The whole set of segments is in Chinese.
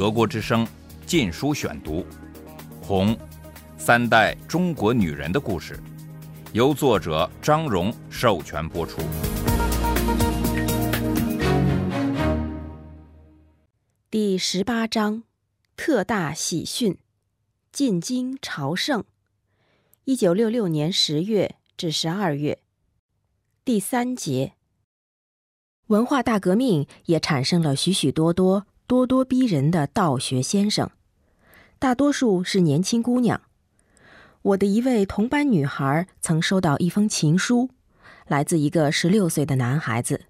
德国之声《禁书选读》，《红》，三代中国女人的故事，由作者张荣授权播出。第十八章，特大喜讯，进京朝圣。一九六六年十月至十二月，第三节。文化大革命也产生了许许多多咄咄逼人的道学先生，大多数是年轻姑娘。我的一位同班女孩曾收到一封情书，来自一个十六岁的男孩子。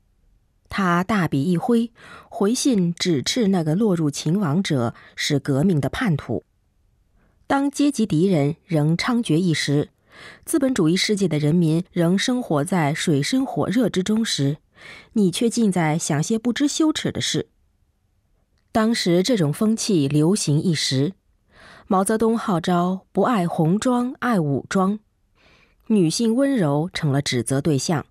他大笔一挥，回信指斥那个落入情网者是革命的叛徒。当阶级敌人仍猖獗一时，资本主义世界的人民仍生活在水深火热之中时，你却竟在想些不知羞耻的事。当时这种风气流行一时，毛泽东号召不爱红装爱武装，女性温柔成了指责对象。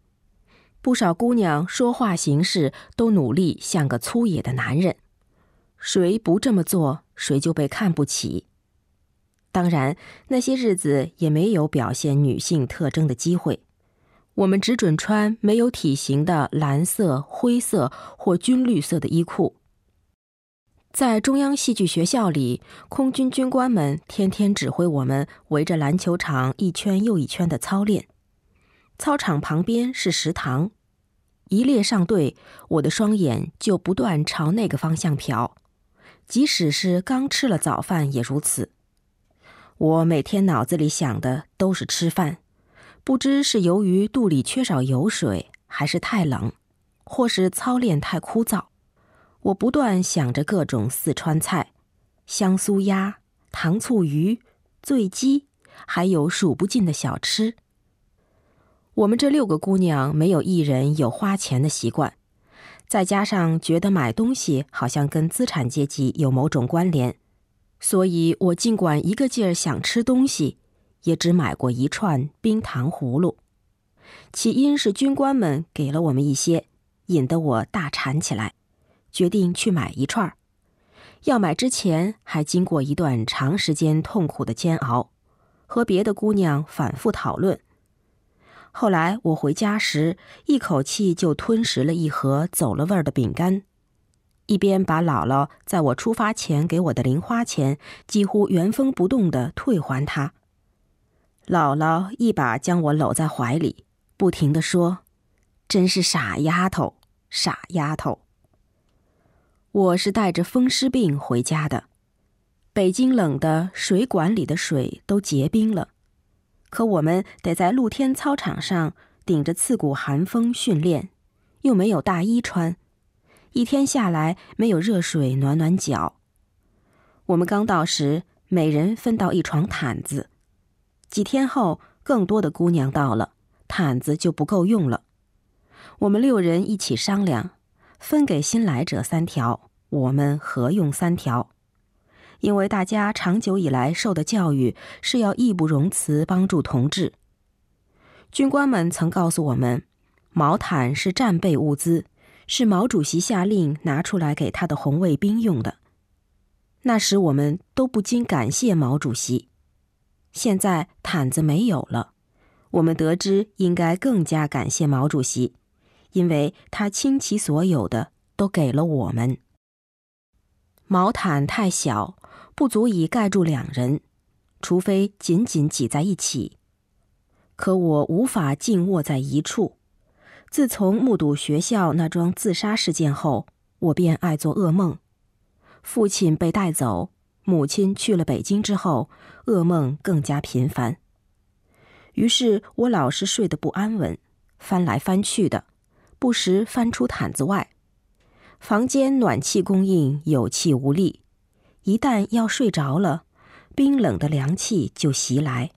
不少姑娘说话行事都努力像个粗野的男人，谁不这么做，谁就被看不起。当然，那些日子也没有表现女性特征的机会，我们只准穿没有体型的蓝色、灰色或军绿色的衣裤。在中央戏剧学校里，空军军官们天天指挥我们围着篮球场一圈又一圈的操练。操场旁边是食堂，一列上队，我的双眼就不断朝那个方向瞟，即使是刚吃了早饭也如此。我每天脑子里想的都是吃饭，不知是由于肚里缺少油水，还是太冷，或是操练太枯燥，我不断想着各种四川菜、香酥鸭、糖醋鱼、醉鸡，还有数不尽的小吃。我们这六个姑娘没有一人有花钱的习惯，再加上觉得买东西好像跟资产阶级有某种关联，所以我尽管一个劲儿想吃东西，也只买过一串冰糖葫芦。起因是军官们给了我们一些，引得我大馋起来，决定去买一串。要买之前还经过一段长时间痛苦的煎熬，和别的姑娘反复讨论。后来我回家时，一口气就吞食了一盒走了味儿的饼干，一边把姥姥在我出发前给我的零花钱几乎原封不动的退还她。姥姥一把将我搂在怀里，不停的说：“真是傻丫头，傻丫头。”我是带着风湿病回家的，北京冷的水管里的水都结冰了。可我们得在露天操场上顶着刺骨寒风训练，又没有大衣穿，一天下来没有热水暖暖脚。我们刚到时，每人分到一床毯子。几天后，更多的姑娘到了，毯子就不够用了。我们六人一起商量，分给新来者三条，我们合用三条。因为大家长久以来受的教育是要义不容辞帮助同志。军官们曾告诉我们，毛毯是战备物资，是毛主席下令拿出来给他的红卫兵用的。那时我们都不禁感谢毛主席。现在毯子没有了，我们得知应该更加感谢毛主席，因为他倾其所有的都给了我们。毛毯太小。不足以盖住两人，除非紧紧挤在一起。可我无法静卧在一处。自从目睹学校那桩自杀事件后，我便爱做噩梦。父亲被带走，母亲去了北京之后，噩梦更加频繁。于是我老是睡得不安稳，翻来翻去的，不时翻出毯子外。房间暖气供应有气无力。一旦要睡着了，冰冷的凉气就袭来。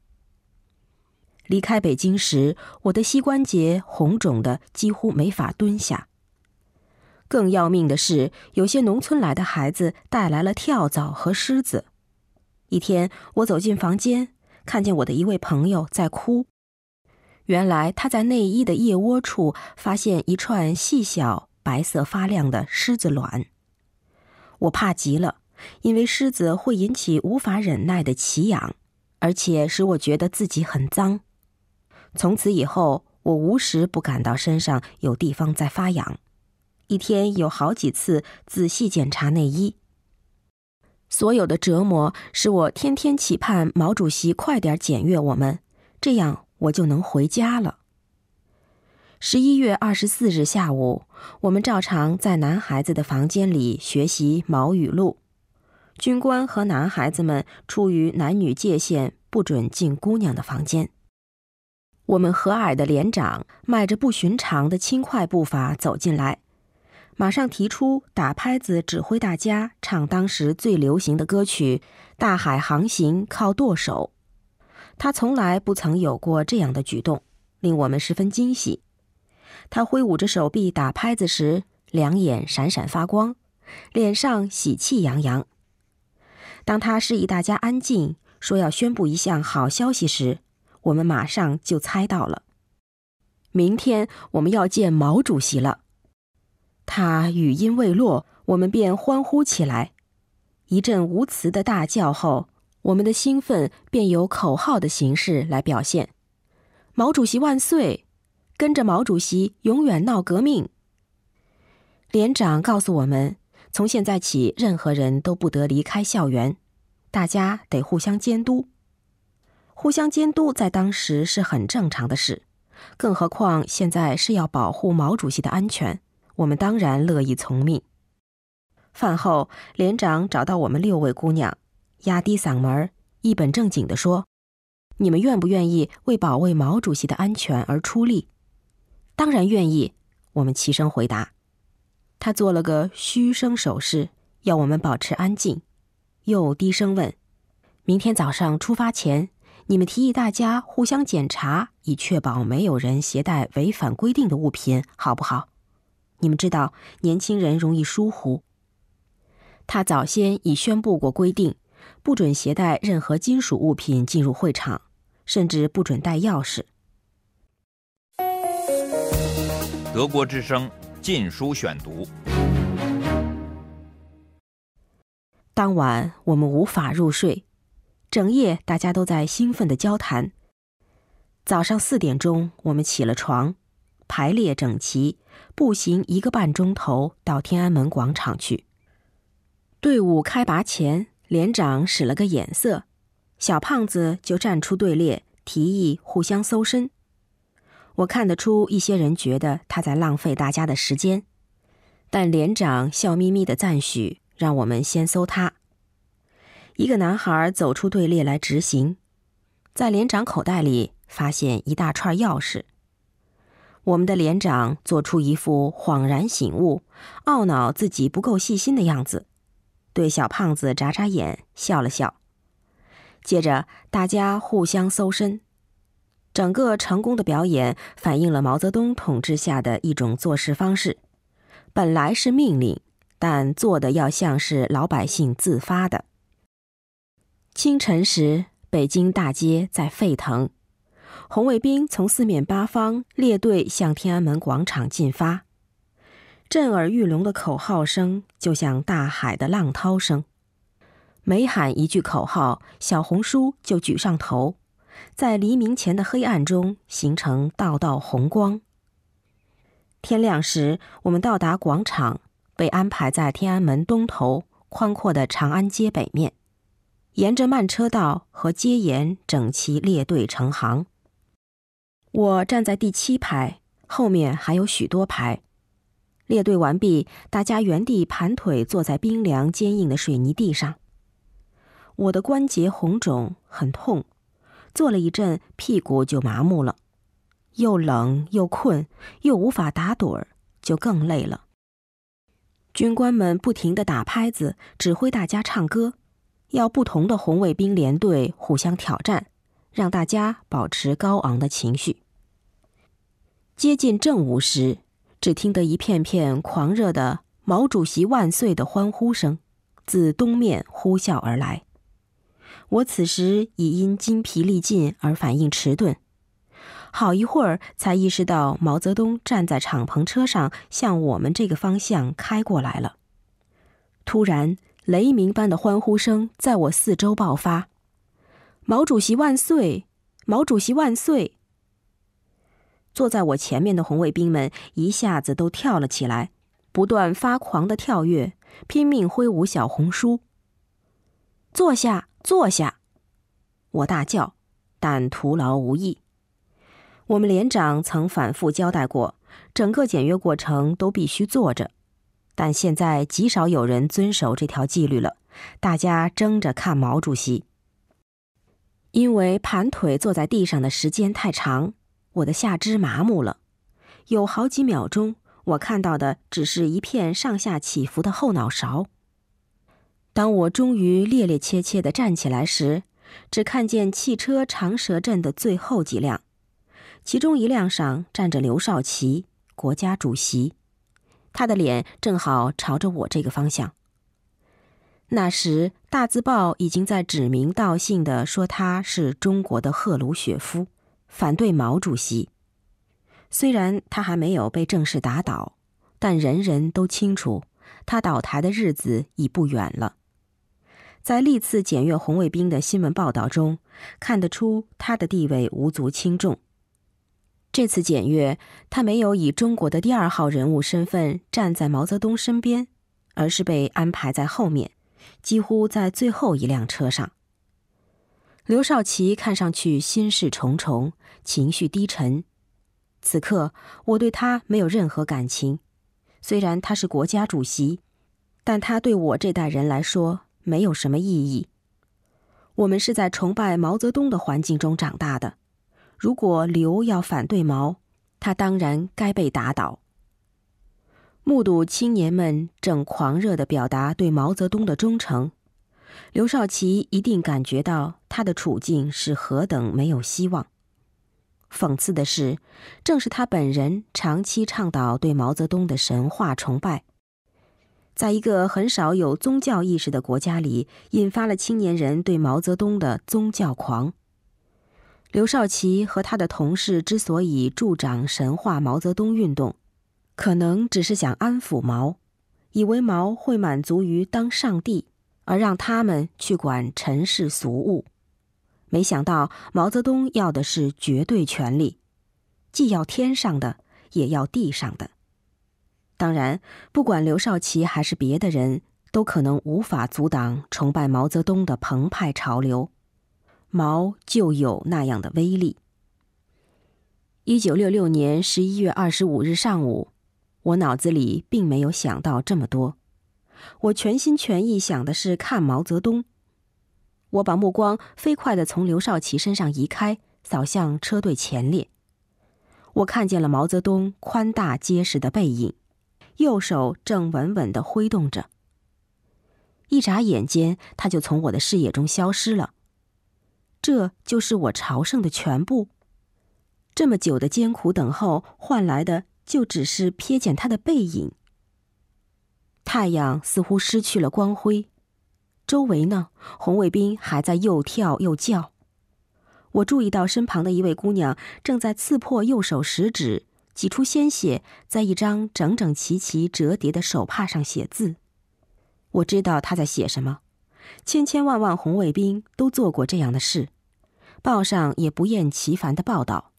离开北京时，我的膝关节红肿的几乎没法蹲下。更要命的是，有些农村来的孩子带来了跳蚤和虱子。一天，我走进房间，看见我的一位朋友在哭。原来他在内衣的腋窝处发现一串细小、白色发亮的虱子卵。我怕极了。因为狮子会引起无法忍耐的奇痒，而且使我觉得自己很脏。从此以后，我无时不感到身上有地方在发痒，一天有好几次仔细检查内衣。所有的折磨使我天天期盼毛主席快点检阅我们，这样我就能回家了。十一月二十四日下午，我们照常在男孩子的房间里学习毛语录。军官和男孩子们出于男女界限，不准进姑娘的房间。我们和蔼的连长迈着不寻常的轻快步伐走进来，马上提出打拍子指挥大家唱当时最流行的歌曲《大海航行靠舵手》。他从来不曾有过这样的举动，令我们十分惊喜。他挥舞着手臂打拍子时，两眼闪闪发光，脸上喜气洋洋。当他示意大家安静，说要宣布一项好消息时，我们马上就猜到了。明天我们要见毛主席了。他语音未落，我们便欢呼起来。一阵无词的大叫后，我们的兴奋便由口号的形式来表现：“毛主席万岁！”跟着毛主席永远闹革命。连长告诉我们，从现在起，任何人都不得离开校园，大家得互相监督。互相监督在当时是很正常的事，更何况现在是要保护毛主席的安全，我们当然乐意从命。饭后，连长找到我们六位姑娘，压低嗓门，一本正经地说：“你们愿不愿意为保卫毛主席的安全而出力？”当然愿意，我们齐声回答。他做了个嘘声手势，要我们保持安静，又低声问：“明天早上出发前，你们提议大家互相检查，以确保没有人携带违反规定的物品，好不好？你们知道，年轻人容易疏忽。他早先已宣布过规定，不准携带任何金属物品进入会场，甚至不准带钥匙。”德国之声《禁书选读》。当晚我们无法入睡，整夜大家都在兴奋的交谈。早上四点钟，我们起了床，排列整齐，步行一个半钟头到天安门广场去。队伍开拔前，连长使了个眼色，小胖子就站出队列，提议互相搜身。我看得出一些人觉得他在浪费大家的时间，但连长笑眯眯的赞许，让我们先搜他。一个男孩走出队列来执行，在连长口袋里发现一大串钥匙。我们的连长做出一副恍然醒悟、懊恼自己不够细心的样子，对小胖子眨眨眼，笑了笑。接着大家互相搜身。整个成功的表演反映了毛泽东统治下的一种做事方式：本来是命令，但做的要像是老百姓自发的。清晨时，北京大街在沸腾，红卫兵从四面八方列队向天安门广场进发，震耳欲聋的口号声就像大海的浪涛声。每喊一句口号，小红书就举上头。在黎明前的黑暗中形成道道红光。天亮时，我们到达广场，被安排在天安门东头宽阔的长安街北面，沿着慢车道和街沿整齐列队成行。我站在第七排，后面还有许多排。列队完毕，大家原地盘腿坐在冰凉坚硬的水泥地上。我的关节红肿，很痛。坐了一阵，屁股就麻木了，又冷又困，又无法打盹儿，就更累了。军官们不停地打拍子，指挥大家唱歌，要不同的红卫兵连队互相挑战，让大家保持高昂的情绪。接近正午时，只听得一片片狂热的“毛主席万岁”的欢呼声自东面呼啸而来。我此时已因筋疲力尽而反应迟钝，好一会儿才意识到毛泽东站在敞篷车上向我们这个方向开过来了。突然，雷鸣般的欢呼声在我四周爆发：“毛主席万岁！毛主席万岁！”坐在我前面的红卫兵们一下子都跳了起来，不断发狂的跳跃，拼命挥舞小红书。坐下，坐下！我大叫，但徒劳无益。我们连长曾反复交代过，整个检阅过程都必须坐着，但现在极少有人遵守这条纪律了。大家争着看毛主席，因为盘腿坐在地上的时间太长。我的下肢麻木了，有好几秒钟，我看到的只是一片上下起伏的后脑勺。当我终于趔趔趄趄地站起来时，只看见汽车长蛇阵的最后几辆，其中一辆上站着刘少奇，国家主席，他的脸正好朝着我这个方向。那时，大字报已经在指名道姓地说他是中国的赫鲁雪夫。反对毛主席，虽然他还没有被正式打倒，但人人都清楚，他倒台的日子已不远了。在历次检阅红卫兵的新闻报道中，看得出他的地位无足轻重。这次检阅，他没有以中国的第二号人物身份站在毛泽东身边，而是被安排在后面，几乎在最后一辆车上。刘少奇看上去心事重重，情绪低沉。此刻我对他没有任何感情，虽然他是国家主席，但他对我这代人来说没有什么意义。我们是在崇拜毛泽东的环境中长大的。如果刘要反对毛，他当然该被打倒。目睹青年们正狂热地表达对毛泽东的忠诚。刘少奇一定感觉到他的处境是何等没有希望。讽刺的是，正是他本人长期倡导对毛泽东的神话崇拜，在一个很少有宗教意识的国家里，引发了青年人对毛泽东的宗教狂。刘少奇和他的同事之所以助长神话毛泽东运动，可能只是想安抚毛，以为毛会满足于当上帝。而让他们去管尘世俗物，没想到毛泽东要的是绝对权力，既要天上的，也要地上的。当然，不管刘少奇还是别的人，都可能无法阻挡崇拜毛泽东的澎湃潮流。毛就有那样的威力。一九六六年十一月二十五日上午，我脑子里并没有想到这么多。我全心全意想的是看毛泽东。我把目光飞快地从刘少奇身上移开，扫向车队前列。我看见了毛泽东宽大结实的背影，右手正稳稳地挥动着。一眨眼间，他就从我的视野中消失了。这就是我朝圣的全部。这么久的艰苦等候，换来的就只是瞥见他的背影。太阳似乎失去了光辉，周围呢，红卫兵还在又跳又叫。我注意到身旁的一位姑娘正在刺破右手食指，挤出鲜血，在一张整整齐齐折叠的手帕上写字。我知道她在写什么。千千万万红卫兵都做过这样的事，报上也不厌其烦的报道。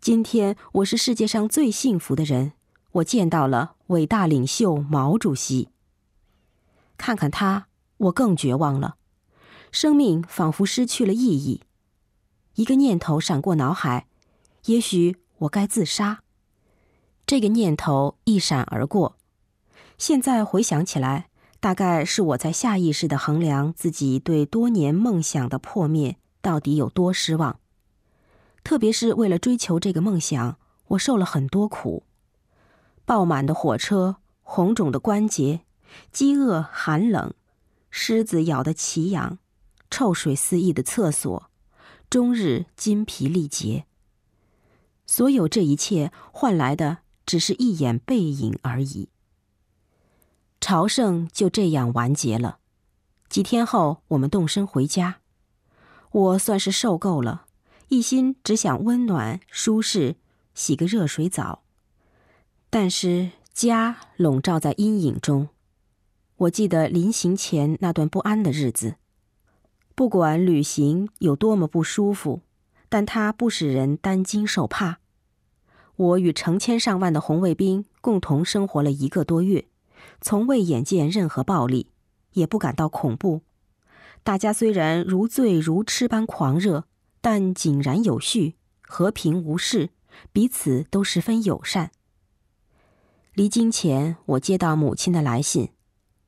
今天我是世界上最幸福的人。我见到了伟大领袖毛主席。看看他，我更绝望了，生命仿佛失去了意义。一个念头闪过脑海，也许我该自杀。这个念头一闪而过，现在回想起来，大概是我在下意识的衡量自己对多年梦想的破灭到底有多失望。特别是为了追求这个梦想，我受了很多苦。爆满的火车，红肿的关节，饥饿、寒冷，狮子咬得奇痒，臭水四溢的厕所，终日筋疲力竭。所有这一切换来的只是一眼背影而已。朝圣就这样完结了。几天后，我们动身回家。我算是受够了，一心只想温暖、舒适，洗个热水澡。但是家笼罩在阴影中，我记得临行前那段不安的日子。不管旅行有多么不舒服，但它不使人担惊受怕。我与成千上万的红卫兵共同生活了一个多月，从未眼见任何暴力，也不感到恐怖。大家虽然如醉如痴般狂热，但井然有序，和平无事，彼此都十分友善。离京前，我接到母亲的来信，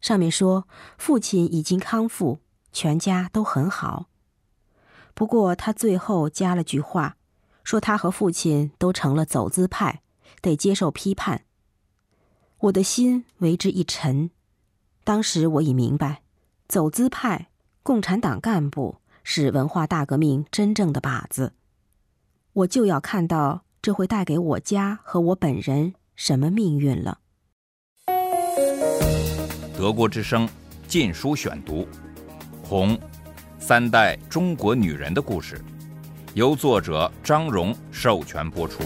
上面说父亲已经康复，全家都很好。不过他最后加了句话。说他和父亲都成了走资派，得接受批判。我的心为之一沉。当时我已明白，走资派、共产党干部是文化大革命真正的靶子。我就要看到这会带给我家和我本人什么命运了。德国之声《禁书选读》，《红三代中国女人的故事》。由作者张荣授权播出。